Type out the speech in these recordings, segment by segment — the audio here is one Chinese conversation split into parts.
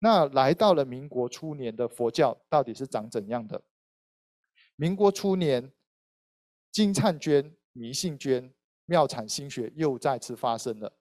那来到了民国初年的佛教到底是长怎样的？民国初年，金灿捐、迷信捐、妙产心学又再次发生了，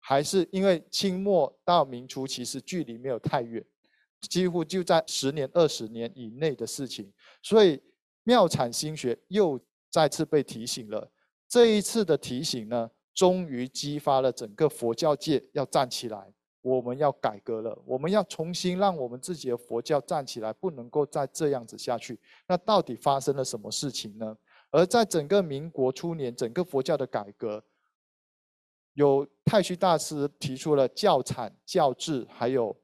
还是因为清末到明初其实距离没有太远，几乎就在十年、二十年以内的事情，所以妙产心学又再次被提醒了。这一次的提醒呢，终于激发了整个佛教界要站起来。我们要改革了，我们要重新让我们自己的佛教站起来，不能够再这样子下去。那到底发生了什么事情呢？而在整个民国初年，整个佛教的改革，有太虚大师提出了教产、教制，还有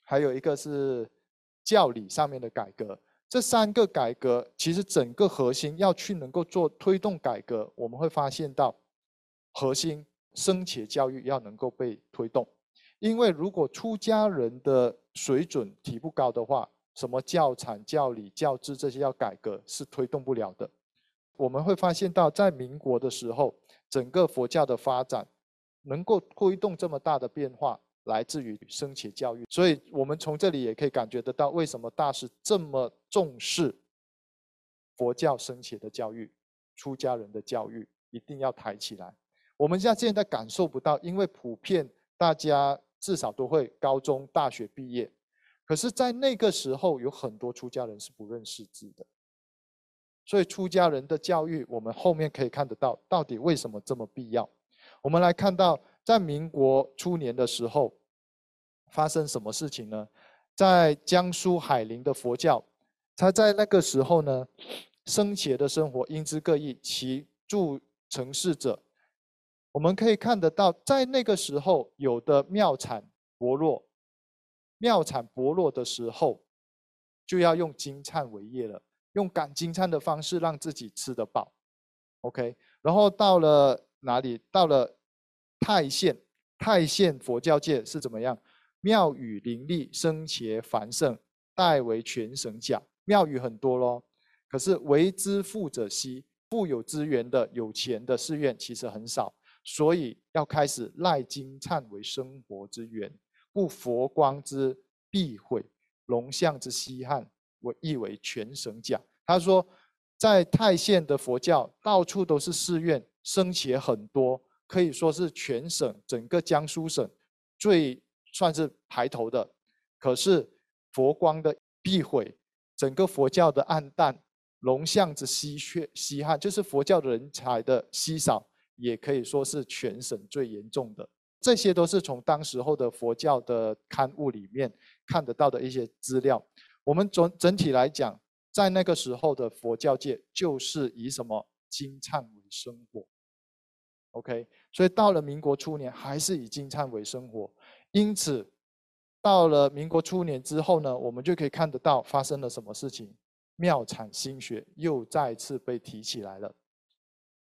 还有一个是教理上面的改革。这三个改革，其实整个核心要去能够做推动改革，我们会发现到核心生且教育要能够被推动。因为如果出家人的水准提不高的话，什么教产、教理、教制这些要改革是推动不了的。我们会发现到，在民国的时候，整个佛教的发展能够推动这么大的变化，来自于生且教育。所以，我们从这里也可以感觉得到，为什么大师这么重视佛教生且的教育、出家人的教育，一定要抬起来。我们现在现在感受不到，因为普遍大家。至少都会高中、大学毕业，可是，在那个时候，有很多出家人是不认识字的。所以，出家人的教育，我们后面可以看得到，到底为什么这么必要？我们来看到，在民国初年的时候，发生什么事情呢？在江苏海宁的佛教，他在那个时候呢，生前的生活因之各异，其住城市者。我们可以看得到，在那个时候，有的庙产薄弱，庙产薄弱的时候，就要用金灿为业了，用赶金灿的方式让自己吃得饱。OK，然后到了哪里？到了泰县，泰县佛教界是怎么样？庙宇林立，生且繁盛，代为全省讲。庙宇很多咯，可是为之富者稀，富有资源的、有钱的寺院其实很少。所以要开始赖金灿为生活之源，故佛光之必毁，龙象之稀罕，我译为全省讲。他说，在泰县的佛教到处都是寺院，僧且很多，可以说是全省整个江苏省最算是排头的。可是佛光的必毁，整个佛教的暗淡，龙象之稀缺稀罕，就是佛教的人才的稀少。也可以说是全省最严重的，这些都是从当时候的佛教的刊物里面看得到的一些资料。我们总整体来讲，在那个时候的佛教界，就是以什么金灿为生活。OK，所以到了民国初年，还是以金灿为生活。因此，到了民国初年之后呢，我们就可以看得到发生了什么事情，庙产心学又再次被提起来了。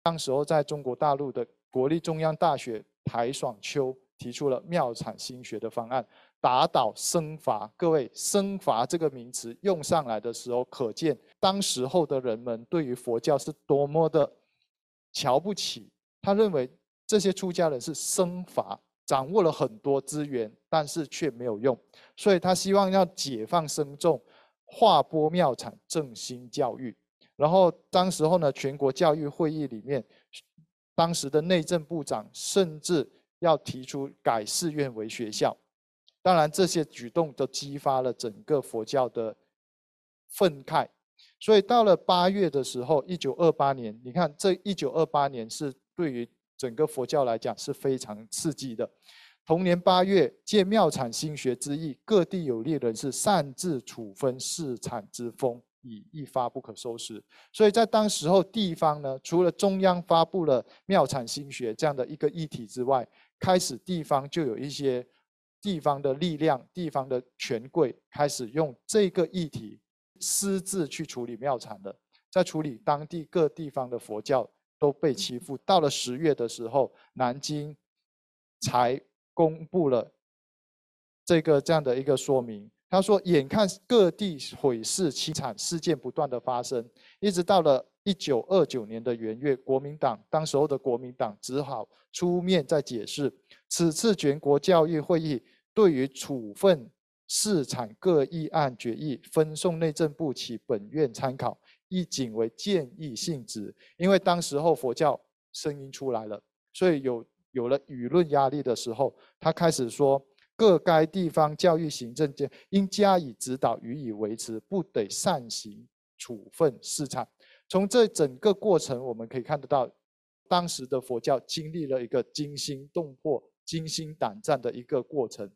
当时候，在中国大陆的国立中央大学台爽秋提出了庙产心学的方案，打倒僧阀。各位，僧阀这个名词用上来的时候，可见当时候的人们对于佛教是多么的瞧不起。他认为这些出家人是僧阀，掌握了很多资源，但是却没有用。所以他希望要解放僧众，划拨庙产，振兴教育。然后当时候呢，全国教育会议里面，当时的内政部长甚至要提出改寺院为学校。当然，这些举动都激发了整个佛教的愤慨。所以到了八月的时候，一九二八年，你看这一九二八年是对于整个佛教来讲是非常刺激的。同年八月，借庙产兴学之意，各地有利人士擅自处分市产之风。已一发不可收拾，所以在当时候地方呢，除了中央发布了庙产心学这样的一个议题之外，开始地方就有一些地方的力量、地方的权贵开始用这个议题私自去处理庙产的，在处理当地各地方的佛教都被欺负。到了十月的时候，南京才公布了这个这样的一个说明。他说：“眼看各地毁寺凄惨事件不断的发生，一直到了一九二九年的元月，国民党当时候的国民党只好出面再解释，此次全国教育会议对于处分市产各议案决议，分送内政部起本院参考，亦仅为建议性质。因为当时候佛教声音出来了，所以有有了舆论压力的时候，他开始说。各该地方教育行政界应加以指导，予以维持，不得擅行处分市场。从这整个过程，我们可以看得到，当时的佛教经历了一个惊心动魄、惊心胆战的一个过程，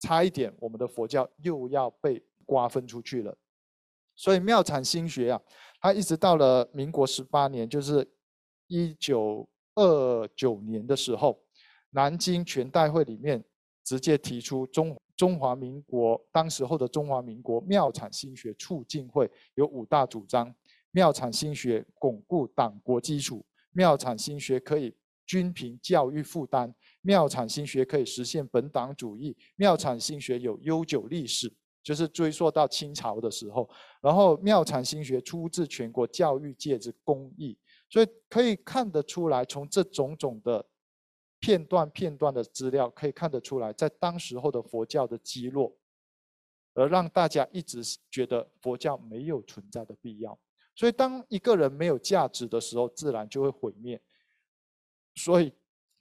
差一点我们的佛教又要被瓜分出去了。所以妙禅心学啊，它一直到了民国十八年，就是一九二九年的时候，南京全代会里面。直接提出中中华民国当时候的中华民国妙产新学促进会有五大主张：妙产新学巩固党国基础，妙产新学可以均平教育负担，妙产新学可以实现本党主义，妙产新学有悠久历史，就是追溯到清朝的时候。然后妙产新学出自全国教育界之公益，所以可以看得出来，从这种种的。片段片段的资料可以看得出来，在当时候的佛教的积落，而让大家一直觉得佛教没有存在的必要。所以，当一个人没有价值的时候，自然就会毁灭。所以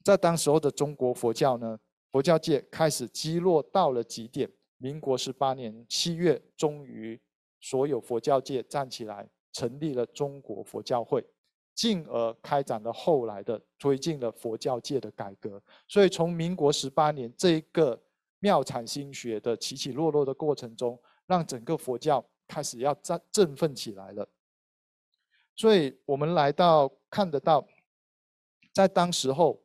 在当时候的中国佛教呢，佛教界开始积落到了极点。民国十八年七月，终于所有佛教界站起来，成立了中国佛教会。进而开展了后来的推进了佛教界的改革，所以从民国十八年这一个妙禅心学的起起落落的过程中，让整个佛教开始要振振奋起来了。所以我们来到看得到，在当时候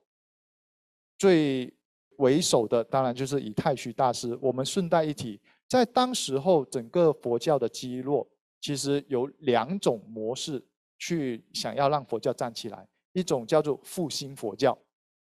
最为首的，当然就是以太虚大师。我们顺带一提，在当时候整个佛教的基落，其实有两种模式。去想要让佛教站起来，一种叫做复兴佛教，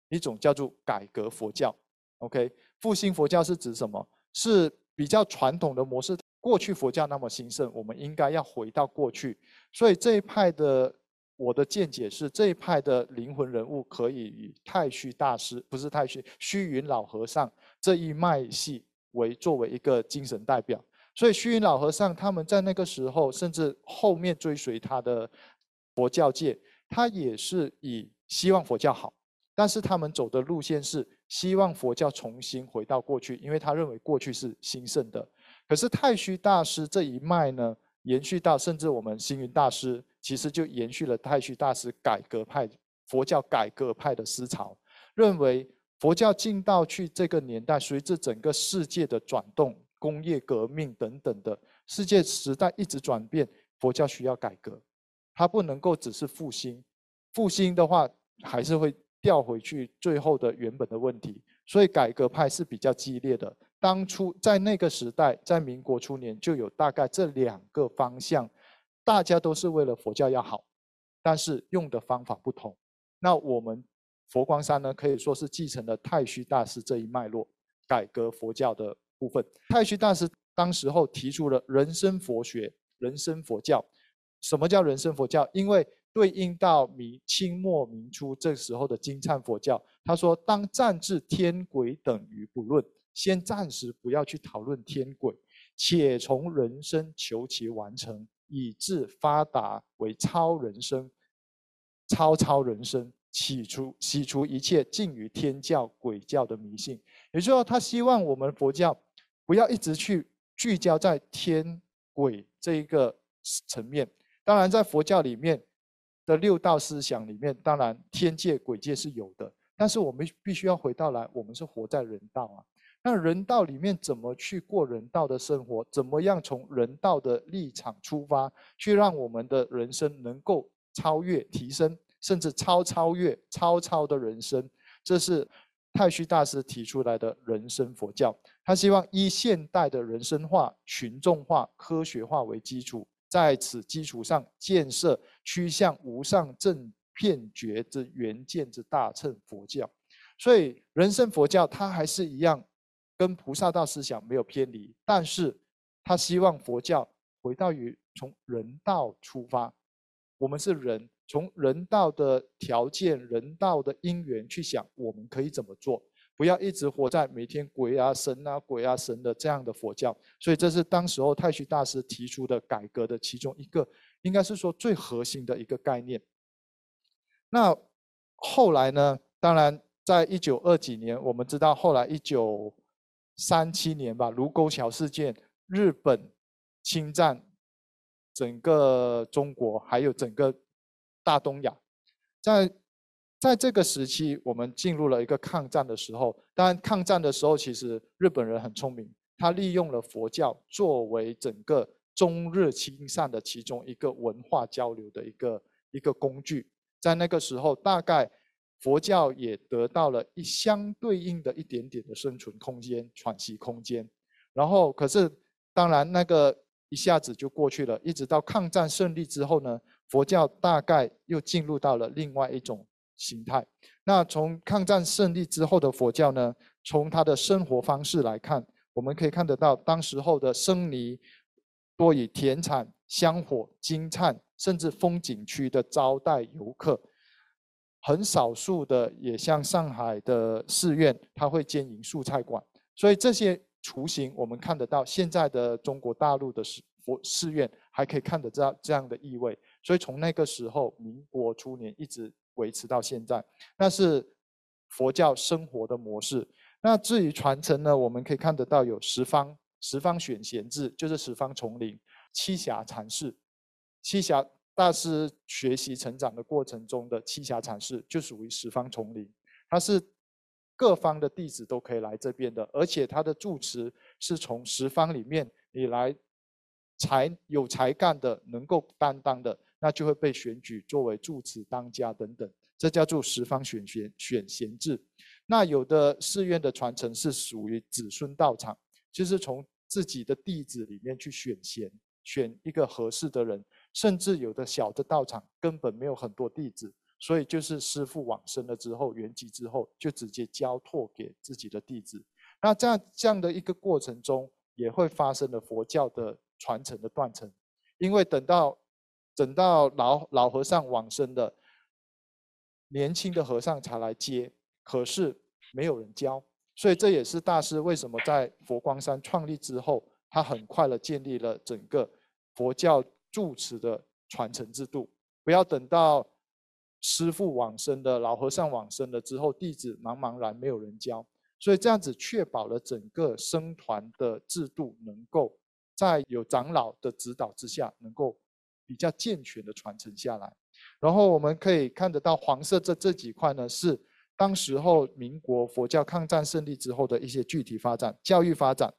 一种叫做改革佛教。OK，复兴佛教是指什么？是比较传统的模式。过去佛教那么兴盛，我们应该要回到过去。所以这一派的我的见解是，这一派的灵魂人物可以以太虚大师，不是太虚，虚云老和尚这一脉系为作为一个精神代表。所以虚云老和尚他们在那个时候，甚至后面追随他的。佛教界，他也是以希望佛教好，但是他们走的路线是希望佛教重新回到过去，因为他认为过去是兴盛的。可是太虚大师这一脉呢，延续到甚至我们星云大师，其实就延续了太虚大师改革派佛教改革派的思潮，认为佛教进到去这个年代，随着整个世界的转动、工业革命等等的世界时代一直转变，佛教需要改革。它不能够只是复兴，复兴的话还是会掉回去最后的原本的问题。所以改革派是比较激烈的。当初在那个时代，在民国初年就有大概这两个方向，大家都是为了佛教要好，但是用的方法不同。那我们佛光山呢，可以说是继承了太虚大师这一脉络，改革佛教的部分。太虚大师当时候提出了人生佛学、人生佛教。什么叫人生佛教？因为对应到明清末明初这时候的金灿佛教，他说：当暂至天鬼等于不论，先暂时不要去讨论天鬼，且从人生求其完成，以致发达为超人生，超超人生，起除洗除一切近于天教鬼教的迷信。也就是说，他希望我们佛教不要一直去聚焦在天鬼这一个层面。当然，在佛教里面的六道思想里面，当然天界、鬼界是有的。但是我们必须要回到来，我们是活在人道啊。那人道里面怎么去过人道的生活？怎么样从人道的立场出发，去让我们的人生能够超越、提升，甚至超超越、超超的人生？这是太虚大师提出来的人生佛教。他希望以现代的人生化、群众化、科学化为基础。在此基础上建设趋向无上正片觉之圆见之大乘佛教，所以人生佛教它还是一样，跟菩萨道思想没有偏离，但是他希望佛教回到于从人道出发，我们是人，从人道的条件、人道的因缘去想，我们可以怎么做？不要一直活在每天鬼啊神啊鬼啊神的这样的佛教。所以这是当时候太虚大师提出的改革的其中一个，应该是说最核心的一个概念。那后来呢？当然，在一九二几年，我们知道后来一九三七年吧，卢沟桥事件，日本侵占整个中国，还有整个大东亚，在在这个时期，我们进入了一个抗战的时候。当然，抗战的时候，其实日本人很聪明，他利用了佛教作为整个中日亲善的其中一个文化交流的一个一个工具。在那个时候，大概。佛教也得到了一相对应的一点点的生存空间、喘息空间，然后可是当然那个一下子就过去了，一直到抗战胜利之后呢，佛教大概又进入到了另外一种形态。那从抗战胜利之后的佛教呢，从他的生活方式来看，我们可以看得到，当时候的僧尼多以田产、香火、金灿，甚至风景区的招待游客。很少数的，也像上海的寺院，它会经营素菜馆，所以这些雏形我们看得到。现在的中国大陆的寺佛寺院还可以看得到这样的意味，所以从那个时候，民国初年一直维持到现在，那是佛教生活的模式。那至于传承呢，我们可以看得到有十方十方选贤制，就是十方丛林栖霞禅寺，栖霞。大师学习成长的过程中的栖霞禅寺就属于十方丛林，它是各方的弟子都可以来这边的，而且他的住持是从十方里面你来才有才干的，能够担当的，那就会被选举作为住持当家等等，这叫做十方选贤选贤制。那有的寺院的传承是属于子孙道场，就是从自己的弟子里面去选贤，选一个合适的人。甚至有的小的道场根本没有很多弟子，所以就是师父往生了之后，圆寂之后，就直接交托给自己的弟子。那这样这样的一个过程中，也会发生了佛教的传承的断层，因为等到等到老老和尚往生的，年轻的和尚才来接，可是没有人教，所以这也是大师为什么在佛光山创立之后，他很快的建立了整个佛教。住持的传承制度，不要等到师父往生的老和尚往生了之后，弟子茫茫然没有人教，所以这样子确保了整个僧团的制度能够在有长老的指导之下，能够比较健全的传承下来。然后我们可以看得到黄色这这几块呢，是当时候民国佛教抗战胜利之后的一些具体发展，教育发展，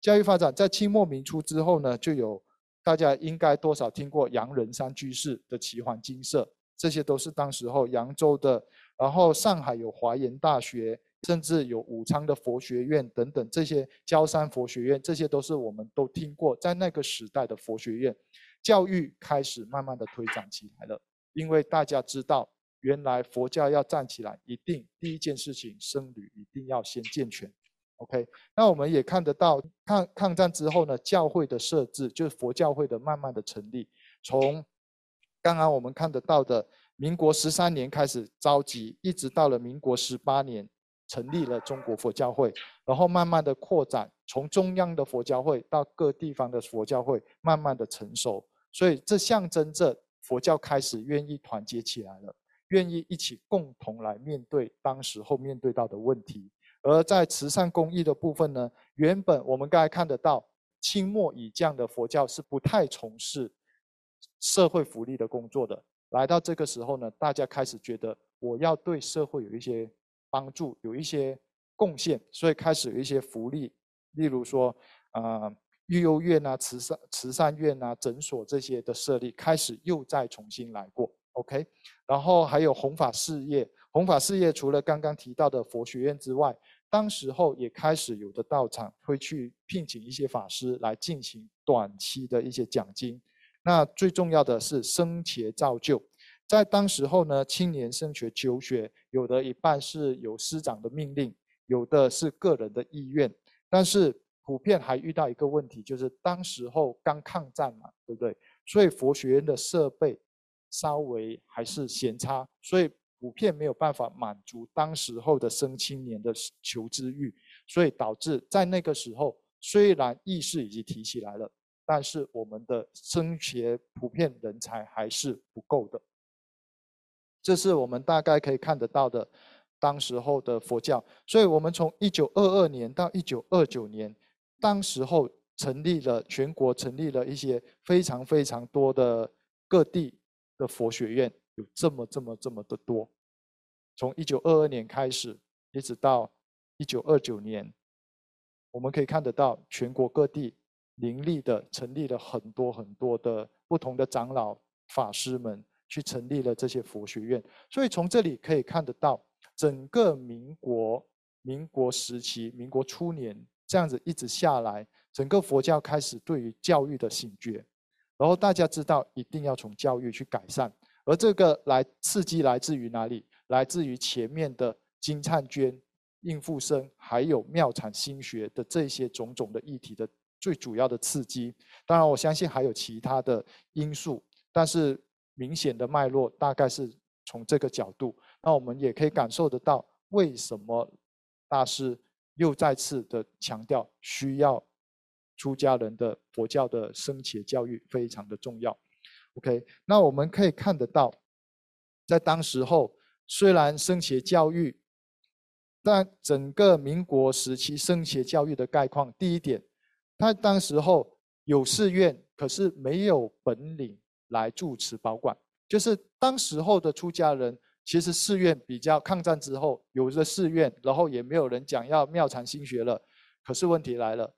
教育发展在清末民初之后呢，就有。大家应该多少听过杨仁山居士的奇幻金色，这些都是当时候扬州的，然后上海有华严大学，甚至有武昌的佛学院等等，这些焦山佛学院，这些都是我们都听过，在那个时代的佛学院，教育开始慢慢的推展起来了，因为大家知道，原来佛教要站起来，一定第一件事情，僧侣一定要先健全。OK，那我们也看得到，抗抗战之后呢，教会的设置就是佛教会的慢慢的成立。从刚刚我们看得到的，民国十三年开始召集，一直到了民国十八年成立了中国佛教会，然后慢慢的扩展，从中央的佛教会到各地方的佛教会，慢慢的成熟。所以这象征着佛教开始愿意团结起来了，愿意一起共同来面对当时候面对到的问题。而在慈善公益的部分呢，原本我们刚才看得到，清末以降的佛教是不太从事社会福利的工作的。来到这个时候呢，大家开始觉得我要对社会有一些帮助，有一些贡献，所以开始有一些福利，例如说，呃，育幼院啊、慈善慈善院啊、诊所这些的设立，开始又再重新来过。OK，然后还有弘法事业，弘法事业除了刚刚提到的佛学院之外，当时候也开始有的道场会去聘请一些法师来进行短期的一些讲经。那最重要的是生前造就，在当时候呢，青年升学求学，有的一半是有师长的命令，有的是个人的意愿。但是普遍还遇到一个问题，就是当时候刚抗战嘛，对不对？所以佛学院的设备稍微还是嫌差，所以普遍没有办法满足当时候的生青年的求知欲，所以导致在那个时候，虽然意识已经提起来了，但是我们的升学普遍人才还是不够的。这是我们大概可以看得到的，当时候的佛教。所以我们从一九二二年到一九二九年，当时候成立了全国成立了一些非常非常多的各地的佛学院，有这么这么这么的多。从一九二二年开始，一直到一九二九年，我们可以看得到全国各地林立的成立了很多很多的不同的长老法师们。去成立了这些佛学院，所以从这里可以看得到，整个民国、民国时期、民国初年这样子一直下来，整个佛教开始对于教育的醒觉，然后大家知道一定要从教育去改善，而这个来刺激来自于哪里？来自于前面的金灿娟、应付生，还有妙产心学的这些种种的议题的最主要的刺激。当然，我相信还有其他的因素，但是。明显的脉络大概是从这个角度，那我们也可以感受得到，为什么大师又再次的强调需要出家人的佛教的升学教育非常的重要。OK，那我们可以看得到，在当时候虽然升学教育，但整个民国时期升学教育的概况，第一点，他当时候有寺院，可是没有本领。来住持保管，就是当时候的出家人，其实寺院比较抗战之后有了寺院，然后也没有人讲要妙禅心学了。可是问题来了，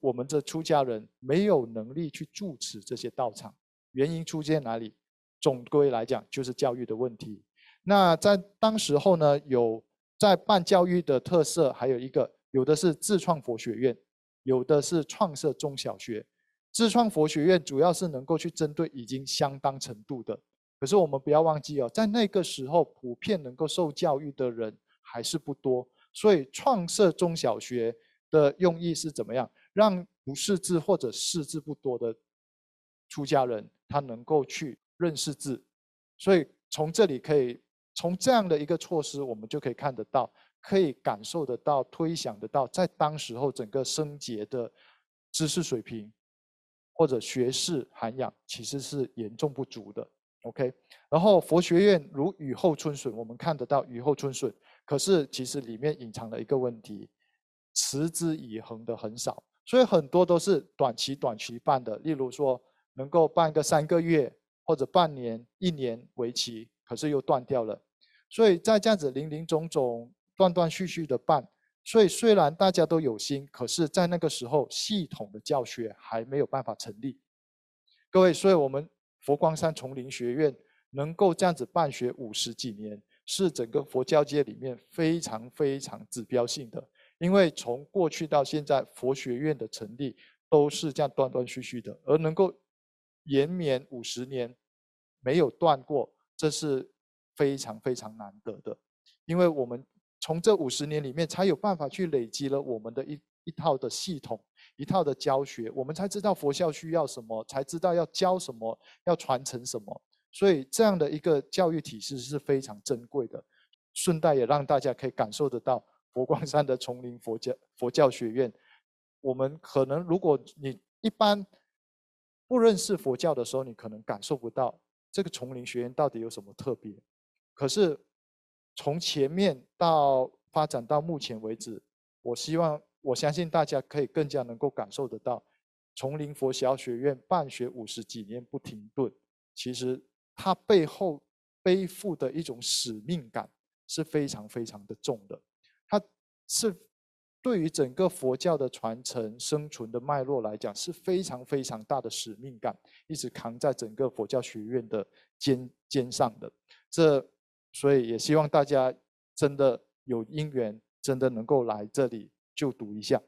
我们这出家人没有能力去住持这些道场，原因出现哪里？总归来讲就是教育的问题。那在当时候呢，有在办教育的特色，还有一个有的是自创佛学院，有的是创设中小学。自创佛学院主要是能够去针对已经相当程度的，可是我们不要忘记哦，在那个时候普遍能够受教育的人还是不多，所以创设中小学的用意是怎么样？让不识字或者识字不多的出家人他能够去认识字，所以从这里可以从这样的一个措施，我们就可以看得到，可以感受得到、推想得到，在当时候整个升节的知识水平。或者学士涵养其实是严重不足的，OK。然后佛学院如雨后春笋，我们看得到雨后春笋，可是其实里面隐藏了一个问题，持之以恒的很少，所以很多都是短期短期办的，例如说能够办个三个月或者半年、一年为期，可是又断掉了。所以在这样子零零总总、断断续续的办。所以虽然大家都有心，可是，在那个时候，系统的教学还没有办法成立。各位，所以我们佛光山丛林学院能够这样子办学五十几年，是整个佛教界里面非常非常指标性的。因为从过去到现在，佛学院的成立都是这样断断续续的，而能够延绵五十年没有断过，这是非常非常难得的。因为我们。从这五十年里面，才有办法去累积了我们的一一套的系统，一套的教学，我们才知道佛教需要什么，才知道要教什么，要传承什么。所以这样的一个教育体系是非常珍贵的。顺带也让大家可以感受得到佛光山的丛林佛教佛教学院。我们可能如果你一般不认识佛教的时候，你可能感受不到这个丛林学院到底有什么特别。可是。从前面到发展到目前为止，我希望我相信大家可以更加能够感受得到，丛林佛小学院办学五十几年不停顿，其实它背后背负的一种使命感是非常非常的重的，它是对于整个佛教的传承生存的脉络来讲是非常非常大的使命感，一直扛在整个佛教学院的肩肩上的这。所以也希望大家真的有因缘，真的能够来这里就读一下。